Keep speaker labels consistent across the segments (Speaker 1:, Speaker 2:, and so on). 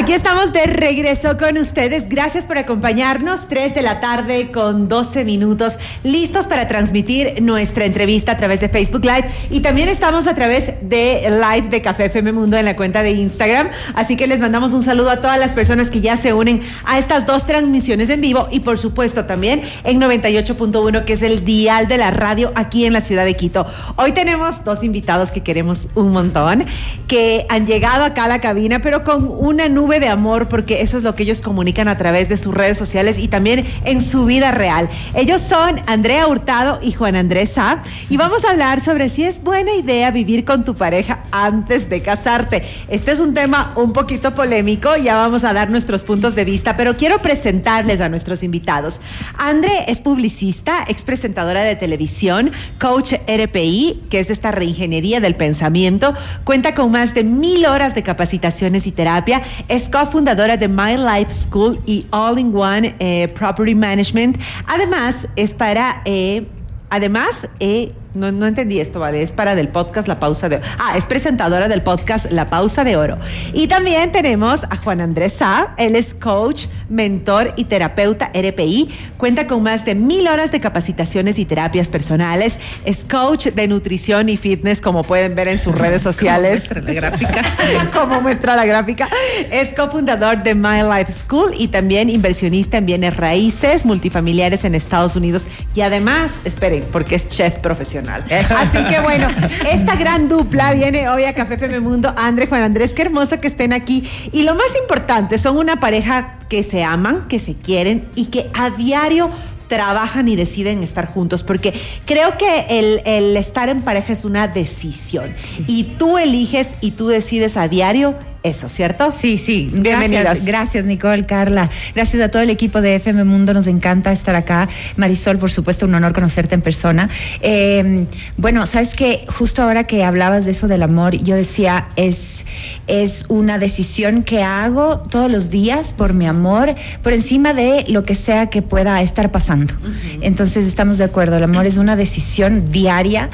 Speaker 1: Aquí estamos de regreso con ustedes. Gracias por acompañarnos. 3 de la tarde con 12 minutos, listos para transmitir nuestra entrevista a través de Facebook Live. Y también estamos a través de Live de Café FM Mundo en la cuenta de Instagram. Así que les mandamos un saludo a todas las personas que ya se unen a estas dos transmisiones en vivo y por supuesto también en 98.1, que es el dial de la radio aquí en la ciudad de Quito. Hoy tenemos dos invitados que queremos un montón, que han llegado acá a la cabina, pero con una nube de amor, porque eso es lo que ellos comunican a través de sus redes sociales y también en su vida real. Ellos son Andrea Hurtado y Juan Andrés Sá, y vamos a hablar sobre si es buena idea vivir con tu pareja antes de casarte. Este es un tema un poquito polémico, ya vamos a dar nuestros puntos de vista, pero quiero presentarles a nuestros invitados. Andre es publicista, ex presentadora de televisión, coach RPI, que es esta reingeniería del pensamiento, cuenta con más de mil horas de capacitaciones y terapia, cofundadora de My Life School y All in One eh, Property Management. Además, es para... Eh, además, eh, no, no entendí esto, ¿vale? Es para del podcast La Pausa de Oro. Ah, es presentadora del podcast La Pausa de Oro. Y también tenemos a Juan Andrés Sá. Él es coach, mentor y terapeuta RPI. Cuenta con más de mil horas de capacitaciones y terapias personales. Es coach de nutrición y fitness, como pueden ver en sus redes sociales.
Speaker 2: Como muestra la gráfica.
Speaker 1: como muestra la gráfica. Es cofundador de My Life School y también inversionista en bienes raíces multifamiliares en Estados Unidos. Y además, esperen, porque es chef profesional. Así que bueno, esta gran dupla viene hoy a Café FM Mundo. André, Juan Andrés, qué hermoso que estén aquí. Y lo más importante, son una pareja que se aman, que se quieren y que a diario trabajan y deciden estar juntos, porque creo que el, el, estar en pareja es una decisión y tú eliges y tú decides a diario eso, ¿cierto?
Speaker 2: Sí, sí. Bienvenidas. Gracias, gracias, Nicole, Carla. Gracias a todo el equipo de FM Mundo. Nos encanta estar acá. Marisol, por supuesto, un honor conocerte en persona. Eh, bueno, sabes que justo ahora que hablabas de eso del amor, yo decía, es, es una decisión que hago todos los días por mi amor, por encima de lo que sea que pueda estar pasando. Uh -huh. Entonces, estamos de acuerdo. El amor es una decisión diaria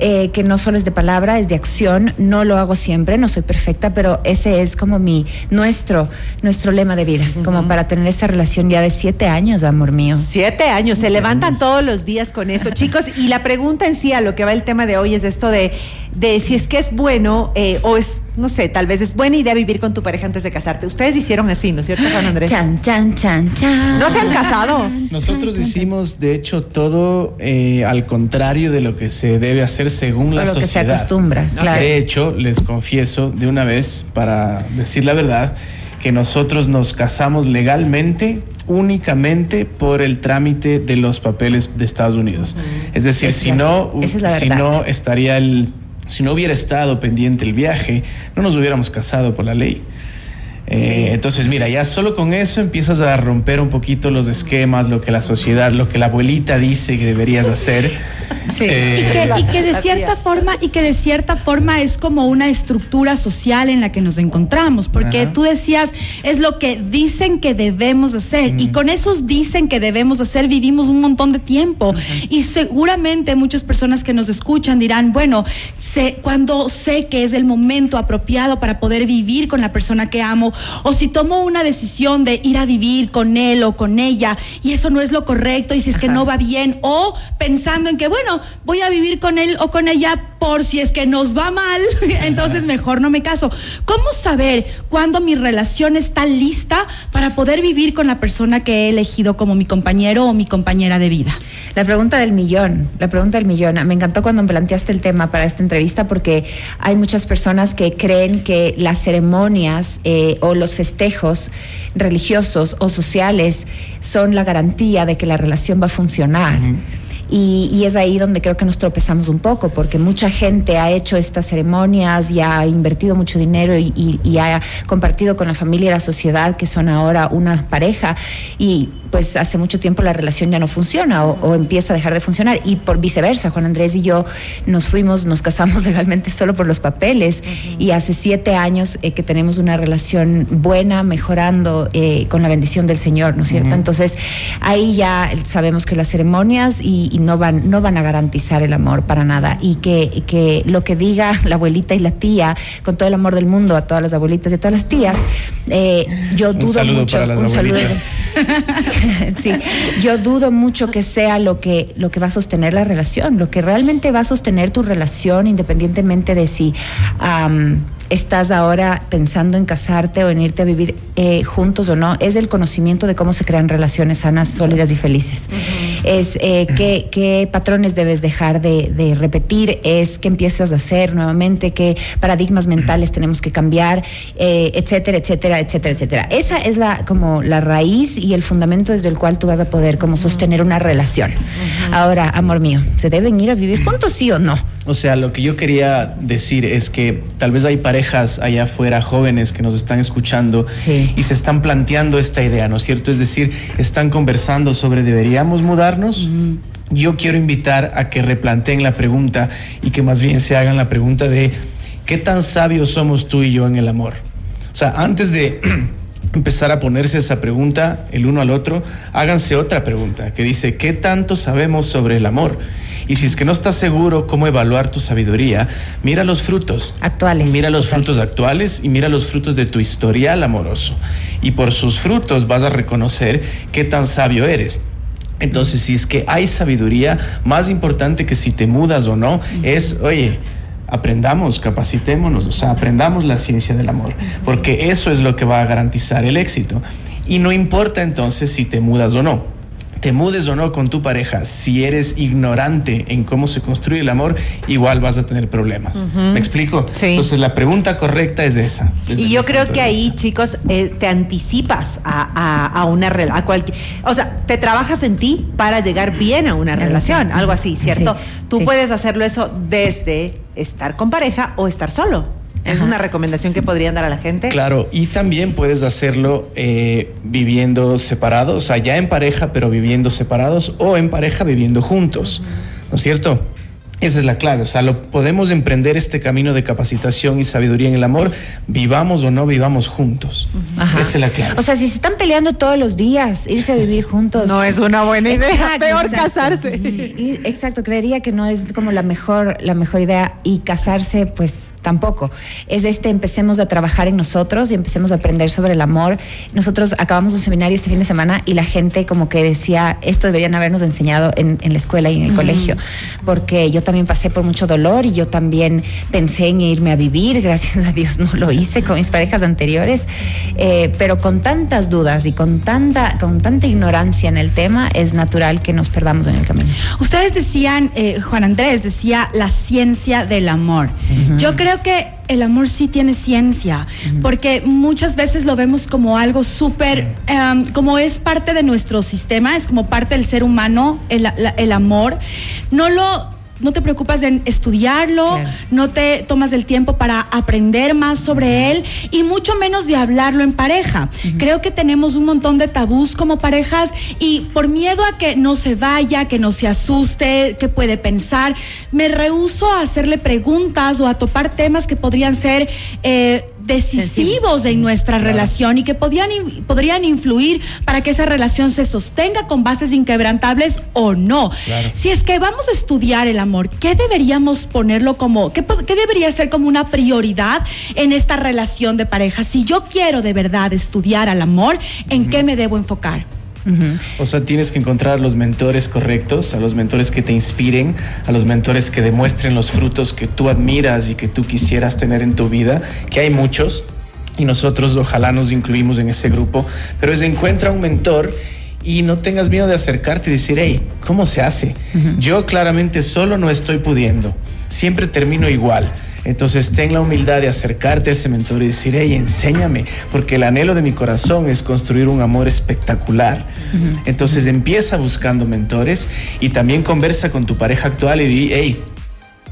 Speaker 2: eh, que no solo es de palabra, es de acción. No lo hago siempre, no soy perfecta, pero ese es como mi, nuestro, nuestro lema de vida, uh -huh. como para tener esa relación ya de siete años, amor mío.
Speaker 1: Siete años, se levantan todos los días con eso, chicos. Y la pregunta en sí, a lo que va el tema de hoy, es esto de, de si es que es bueno eh, o es, no sé, tal vez es buena idea vivir con tu pareja antes de casarte. Ustedes hicieron así, ¿no es cierto, Juan Andrés?
Speaker 2: Chan, chan, chan, chan.
Speaker 1: ¿No se han casado?
Speaker 3: Nosotros hicimos, de hecho, todo eh, al contrario de lo que se debe hacer según la
Speaker 2: lo
Speaker 3: sociedad.
Speaker 2: que se acostumbra, claro.
Speaker 3: De hecho, les confieso de una vez, para decir la verdad, que nosotros nos casamos legalmente únicamente por el trámite de los papeles de Estados Unidos. -huh. Es decir,
Speaker 2: es
Speaker 3: si no,
Speaker 2: es
Speaker 3: si no estaría el, si no hubiera estado pendiente el viaje, no nos hubiéramos casado por la ley. Sí. Eh, entonces, mira, ya solo con eso empiezas a romper un poquito los esquemas, lo que la sociedad, lo que la abuelita dice que deberías hacer.
Speaker 4: Sí. Eh, y, que, y, que, de cierta forma y que de cierta forma es como una estructura social en la que nos encontramos, porque Ajá. tú decías es lo que dicen que debemos hacer mm. y con esos dicen que debemos hacer vivimos un montón de tiempo Ajá. y seguramente muchas personas que nos escuchan dirán bueno sé, cuando sé que es el momento apropiado para poder vivir con la persona que amo o si tomo una decisión de ir a vivir con él o con ella y eso no es lo correcto y si es que no va bien o pensando en que bueno voy a vivir con él o con ella por si es que nos va mal, entonces mejor no me caso. ¿Cómo saber cuándo mi relación está lista para poder vivir con la persona que he elegido como mi compañero o mi compañera de vida?
Speaker 2: La pregunta del millón, la pregunta del millón. Me encantó cuando planteaste el tema para esta entrevista porque hay muchas personas que creen que las ceremonias eh, o los festejos religiosos o sociales son la garantía de que la relación va a funcionar. Uh -huh. Y, y, es ahí donde creo que nos tropezamos un poco, porque mucha gente ha hecho estas ceremonias y ha invertido mucho dinero y, y, y, ha compartido con la familia y la sociedad que son ahora una pareja y pues hace mucho tiempo la relación ya no funciona o, o empieza a dejar de funcionar y por viceversa, Juan Andrés y yo nos fuimos, nos casamos legalmente solo por los papeles uh -huh. y hace siete años eh, que tenemos una relación buena, mejorando eh, con la bendición del Señor, ¿no es cierto? Uh -huh. Entonces ahí ya sabemos que las ceremonias y no, van, no van a garantizar el amor para nada. Y que, que lo que diga la abuelita y la tía, con todo el amor del mundo a todas las abuelitas y a todas las tías, eh, yo dudo mucho. un saludo. sí, yo dudo mucho que sea lo que, lo que va a sostener la relación, lo que realmente va a sostener tu relación, independientemente de si estás ahora pensando en casarte o en irte a vivir eh, juntos o no, es el conocimiento de cómo se crean relaciones sanas, sólidas y felices. Es eh, qué, patrones debes dejar de, repetir, es qué empiezas a hacer nuevamente, qué paradigmas mentales tenemos que cambiar, eh, etcétera, etcétera, etcétera, etcétera. Esa es la como la raíz y el fundamento desde el cual tú vas a poder como sostener una relación. Ahora, amor mío, ¿se deben ir a vivir juntos sí o no?
Speaker 3: O sea, lo que yo quería decir es que tal vez hay parejas allá afuera, jóvenes que nos están escuchando y se están planteando esta idea, ¿no es cierto? Es decir, están conversando sobre deberíamos mudarnos. Yo quiero invitar a que replanteen la pregunta y que más bien se hagan la pregunta de ¿qué tan sabios somos tú y yo en el amor? O sea, antes de empezar a ponerse esa pregunta el uno al otro, háganse otra pregunta que dice, ¿qué tanto sabemos sobre el amor? Y si es que no estás seguro cómo evaluar tu sabiduría, mira los frutos.
Speaker 2: Actuales.
Speaker 3: Mira los frutos actuales y mira los frutos de tu historial amoroso. Y por sus frutos vas a reconocer qué tan sabio eres. Entonces, si es que hay sabiduría, más importante que si te mudas o no, es, oye, aprendamos, capacitémonos, o sea, aprendamos la ciencia del amor, porque eso es lo que va a garantizar el éxito. Y no importa entonces si te mudas o no te mudes o no con tu pareja, si eres ignorante en cómo se construye el amor, igual vas a tener problemas. ¿Me explico? Sí. Entonces la pregunta correcta es esa.
Speaker 1: Y yo creo que ahí, chicos, eh, te anticipas a, una relación, o sea, te trabajas en ti para llegar bien a una relación, algo así, ¿cierto? Tú puedes hacerlo eso desde estar con pareja o estar solo. Es una recomendación que podrían dar a la gente.
Speaker 3: Claro, y también puedes hacerlo eh, viviendo separados, o sea, ya en pareja, pero viviendo separados, o en pareja viviendo juntos, ¿no es cierto? Esa es la clave, o sea, lo, podemos emprender este camino de capacitación y sabiduría en el amor, vivamos o no vivamos juntos. Esa es la clave.
Speaker 2: O sea, si se están peleando todos los días, irse a vivir juntos.
Speaker 1: No es una buena idea, peor casarse.
Speaker 2: exacto, creería que no es como la mejor, la mejor idea y casarse, pues tampoco. Es este, empecemos a trabajar en nosotros y empecemos a aprender sobre el amor. Nosotros acabamos un seminario este fin de semana y la gente como que decía, esto deberían habernos enseñado en, la escuela y en el colegio, porque yo también pasé por mucho dolor y yo también pensé en irme a vivir, gracias a Dios no lo hice con mis parejas anteriores, eh, pero con tantas dudas y con tanta, con tanta ignorancia en el tema, es natural que nos perdamos en el camino.
Speaker 4: Ustedes decían, eh, Juan Andrés decía la ciencia del amor. Yo creo que el amor sí tiene ciencia, porque muchas veces lo vemos como algo súper, em, como es parte de nuestro sistema, es como parte del ser humano, el, el amor. No lo no te preocupas en estudiarlo, no te tomas el tiempo para aprender más sobre él y mucho menos de hablarlo en pareja. Creo que tenemos un montón de tabús como parejas y por miedo a que no se vaya, que no se asuste, que puede pensar, me rehuso a hacerle preguntas o a topar temas que podrían ser... Eh, decisivos en nuestra relación y que podrían, podrían influir para que esa relación se sostenga con bases inquebrantables o no. Si es que vamos a estudiar el amor, ¿qué deberíamos ponerlo como, qué, qué debería ser como una prioridad en esta relación de pareja? Si yo quiero de verdad estudiar al amor, ¿en qué me debo enfocar?
Speaker 3: O sea, tienes que encontrar los mentores correctos, a los mentores que te inspiren, a los mentores que demuestren los frutos que tú admiras y que tú quisieras tener en tu vida, que hay muchos y nosotros ojalá nos incluimos en ese grupo, pero es encuentra un mentor y no tengas miedo de acercarte y decir, hey, ¿cómo se hace? Yo claramente solo no estoy pudiendo, siempre termino igual entonces ten la humildad de acercarte a ese mentor y decir, hey, enséñame, porque el anhelo de mi corazón es construir un amor espectacular. Entonces empieza buscando mentores y también conversa con tu pareja actual y di, hey,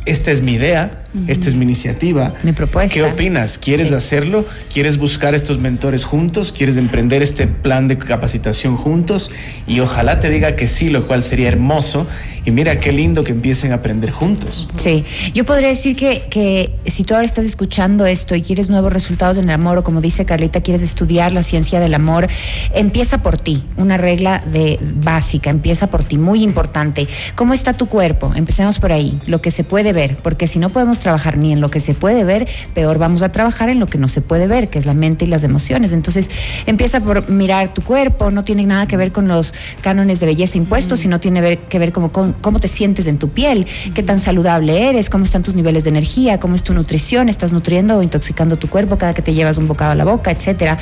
Speaker 3: esta es mi idea, esta es mi iniciativa.
Speaker 2: Mi propuesta.
Speaker 3: ¿Qué opinas? ¿Quieres hacerlo? ¿Quieres buscar estos mentores juntos? ¿Quieres emprender este plan de capacitación juntos? Y ojalá te diga que sí, lo cual sería hermoso. Y mira qué lindo que empiecen a aprender juntos.
Speaker 2: Sí, yo podría decir que, que si tú ahora estás escuchando esto y quieres nuevos resultados en el amor, o como dice Carlita, quieres estudiar la ciencia del amor, empieza por ti. Una regla de básica, empieza por ti, muy importante. ¿Cómo está tu cuerpo? Empecemos por ahí, lo que se puede ver, porque si no podemos trabajar ni en lo que se puede ver, peor vamos a trabajar en lo que no se puede ver, que es la mente y las emociones. Entonces, empieza por mirar tu cuerpo, no tiene nada que ver con los cánones de belleza impuestos, sino tiene que ver como con cómo te sientes en tu piel, qué tan saludable eres, cómo están tus niveles de energía, cómo es tu nutrición, estás nutriendo o intoxicando tu cuerpo cada que te llevas un bocado a la boca, etcétera.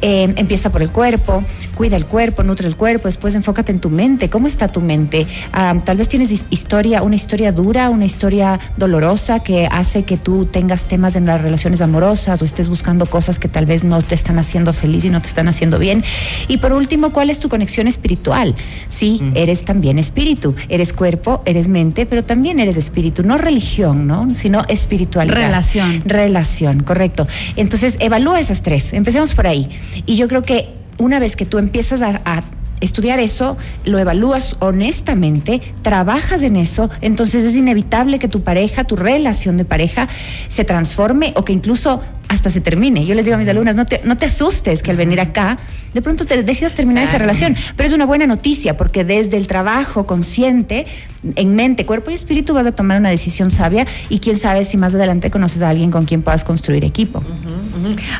Speaker 2: Eh, empieza por el cuerpo, cuida el cuerpo, nutre el cuerpo, después enfócate en tu mente, cómo está tu mente. Ah, tal vez tienes historia, una historia dura, una historia dolorosa que hace que tú tengas temas en las relaciones amorosas o estés buscando cosas que tal vez no te están haciendo feliz y no te están haciendo bien. Y por último, ¿cuál es tu conexión espiritual? Sí, eres también espíritu, eres cuerpo, eres mente, pero también eres espíritu, no religión, ¿no? Sino espiritualidad.
Speaker 4: Relación.
Speaker 2: Relación, correcto. Entonces, evalúa esas tres. Empecemos por ahí. Y yo creo que una vez que tú empiezas a, a estudiar eso, lo evalúas honestamente, trabajas en eso, entonces es inevitable que tu pareja, tu relación de pareja se transforme o que incluso hasta se termine. Yo les digo a mis alumnas, no te, no te asustes que al venir acá, de pronto te decidas terminar esa relación. Pero es una buena noticia porque desde el trabajo consciente, en mente, cuerpo y espíritu, vas a tomar una decisión sabia y quién sabe si más adelante conoces a alguien con quien puedas construir equipo.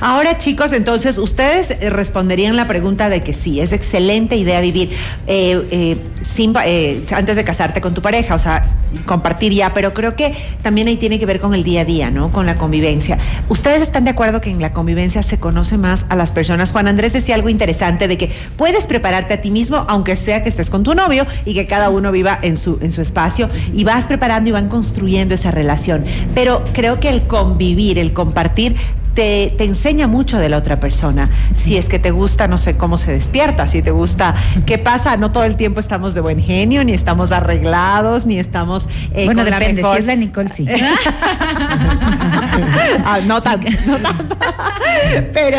Speaker 1: Ahora, chicos, entonces ustedes eh, responderían la pregunta de que sí, es excelente idea vivir eh, eh, sin, antes de casarte con tu pareja, o sea, compartir ya, pero creo que también ahí tiene que ver con el día a día, ¿no? Con la convivencia. ¿Ustedes están de acuerdo que en la convivencia se conoce más a las personas? Juan Andrés decía algo interesante de que puedes prepararte a ti mismo, aunque sea que estés con tu novio y que cada uno viva en su, en su espacio, y vas preparando y van construyendo esa relación. Pero creo que el convivir, el compartir, te, te, enseña mucho de la otra persona. Si es que te gusta, no sé cómo se despierta, si te gusta qué pasa, no todo el tiempo estamos de buen genio, ni estamos arreglados, ni estamos
Speaker 2: eh, bueno, con depende, la mejor... si es la Nicole, sí.
Speaker 1: ah, no tanto, no tanto. Pero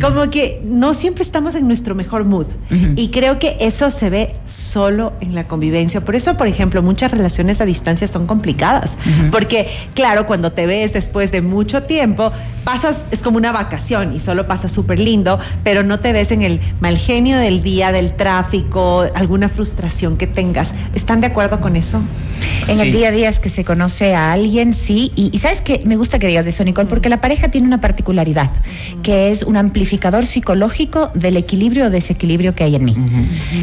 Speaker 1: como que no siempre estamos en nuestro mejor mood. Uh -huh. Y creo que eso se ve solo en la convivencia. Por eso, por ejemplo, muchas relaciones a distancia son complicadas. Uh -huh. Porque, claro, cuando te ves después de mucho tiempo, pasas, es como una vacación y solo pasa súper lindo, pero no te ves en el mal genio del día, del tráfico, alguna frustración que tengas. ¿Están de acuerdo con eso?
Speaker 2: En sí. el día a día es que se conoce a alguien, sí. Y, y sabes que me gusta que digas eso, Nicole, porque la pareja tiene una particularidad, que es un amplificador psicológico del equilibrio o desequilibrio que hay en mí.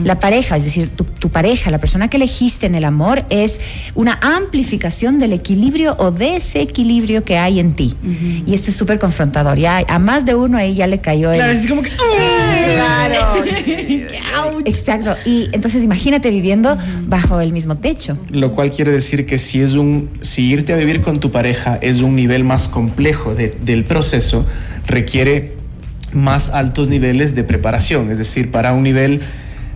Speaker 2: La pareja, es decir, tu, tu pareja, la persona que elegiste en el amor, es una amplificación del equilibrio o desequilibrio que hay en ti. Y esto es súper confrontador. Ya a más de uno ahí ya le cayó
Speaker 4: Claro,
Speaker 2: el...
Speaker 4: es como que.
Speaker 1: Claro.
Speaker 2: Exacto. Y entonces imagínate viviendo bajo el mismo techo.
Speaker 3: Lo cual quiere decir que si es un, si irte a vivir con tu pareja es un nivel más complejo de, del proceso, requiere más altos niveles de preparación. Es decir, para un nivel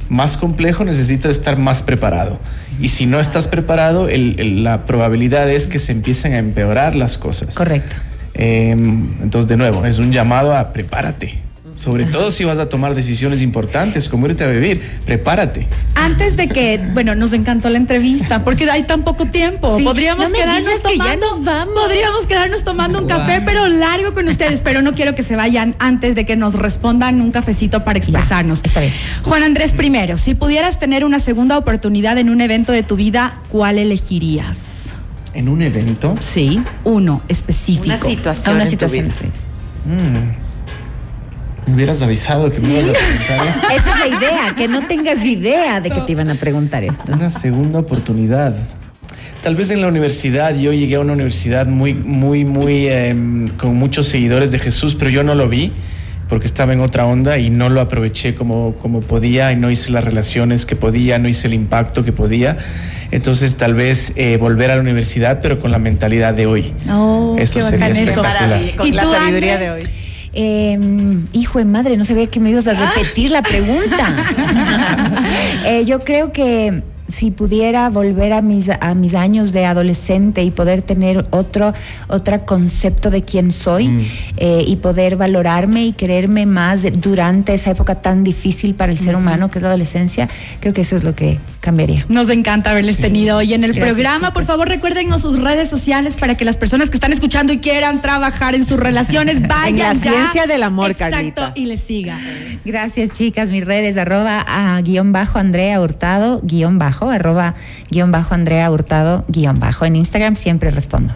Speaker 3: más complejo necesitas estar más preparado. Y si no estás preparado, el, el, la probabilidad es que se empiecen a empeorar las cosas.
Speaker 2: Correcto.
Speaker 3: Eh, entonces, de nuevo, es un llamado a prepárate. Sobre todo si vas a tomar decisiones importantes, como irte a vivir, prepárate.
Speaker 4: Antes de que, bueno, nos encantó la entrevista, porque hay tan poco tiempo. Sí, podríamos no quedarnos tomando, nos vamos. podríamos quedarnos tomando un wow. café, pero largo con ustedes. Pero no quiero que se vayan antes de que nos respondan un cafecito para expresarnos.
Speaker 2: Ya, está bien.
Speaker 4: Juan Andrés, primero, si pudieras tener una segunda oportunidad en un evento de tu vida, ¿cuál elegirías?
Speaker 3: ¿En un evento?
Speaker 4: Sí, uno específico.
Speaker 1: Una situación.
Speaker 2: Una situación.
Speaker 3: Mm. Me hubieras avisado que me ibas a preguntar esto.
Speaker 2: Esa es la idea, que no tengas idea de que te iban a preguntar esto.
Speaker 3: Una segunda oportunidad. Tal vez en la universidad, yo llegué a una universidad muy, muy, muy, eh, con muchos seguidores de Jesús, pero yo no lo vi porque estaba en otra onda y no lo aproveché como, como podía y no hice las relaciones que podía, no hice el impacto que podía. Entonces tal vez eh, volver a la universidad, pero con la mentalidad de hoy.
Speaker 4: Oh,
Speaker 3: eso sería espectacular.
Speaker 1: Eso. Con ¿Y la sabiduría André? de hoy.
Speaker 2: Eh, hijo de madre, no sabía que me ibas a repetir la pregunta. eh, yo creo que si pudiera volver a mis, a mis años de adolescente y poder tener otro, otro concepto de quién soy
Speaker 3: Mm.
Speaker 2: eh, y poder valorarme y quererme más durante esa época tan difícil para el ser humano que es la adolescencia, creo que eso es lo que cambiaría.
Speaker 4: Nos encanta haberles tenido hoy en el
Speaker 2: Gracias,
Speaker 4: programa. Por favor, recuérdenos sus redes sociales para que las personas que están escuchando y quieran trabajar en sus relaciones vayan
Speaker 1: la
Speaker 4: ya.
Speaker 1: ciencia del amor,
Speaker 4: Exacto,
Speaker 1: Carlita.
Speaker 4: y les siga.
Speaker 2: Gracias, chicas. Mis redes, arroba a guion bajo Andrea Hurtado, guion bajo, arroba guion bajo Andrea Hurtado, guion bajo. En Instagram siempre respondo.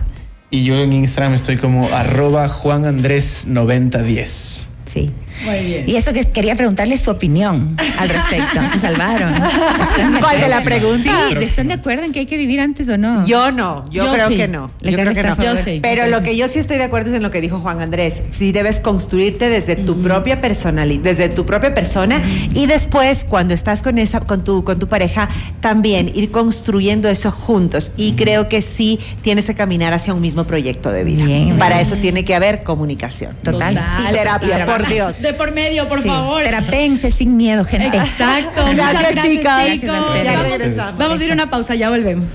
Speaker 3: Y yo en Instagram estoy como arroba Juan Andrés 9010.
Speaker 2: Sí.
Speaker 4: Muy bien.
Speaker 2: Y eso que quería preguntarle su opinión al respecto. Se salvaron. ¿Están de
Speaker 1: ¿Cuál de la pregunta?
Speaker 2: Sí, ¿están de acuerdo en que hay que vivir antes o no?
Speaker 1: Yo no, yo,
Speaker 4: Yo
Speaker 1: creo
Speaker 4: sí.
Speaker 1: que no. Yo creo que no.
Speaker 4: Yo sí.
Speaker 1: Pero lo que yo sí estoy de acuerdo es en lo que dijo Juan Andrés. Sí debes construirte desde tu propia personalidad, desde tu propia persona y después cuando estás con esa con tu con tu pareja también ir construyendo eso juntos y creo que sí tienes que caminar hacia un mismo proyecto de vida.
Speaker 2: Bien,
Speaker 1: Para
Speaker 2: bien.
Speaker 1: eso tiene que haber comunicación.
Speaker 2: Total.
Speaker 1: Y terapia, por Dios.
Speaker 4: Por medio, por
Speaker 2: Sí,
Speaker 4: favor.
Speaker 2: Terapense sin miedo, gente.
Speaker 4: Exacto.
Speaker 1: Gracias, chicas.
Speaker 2: Gracias.
Speaker 4: Vamos a ir a una pausa, ya volvemos.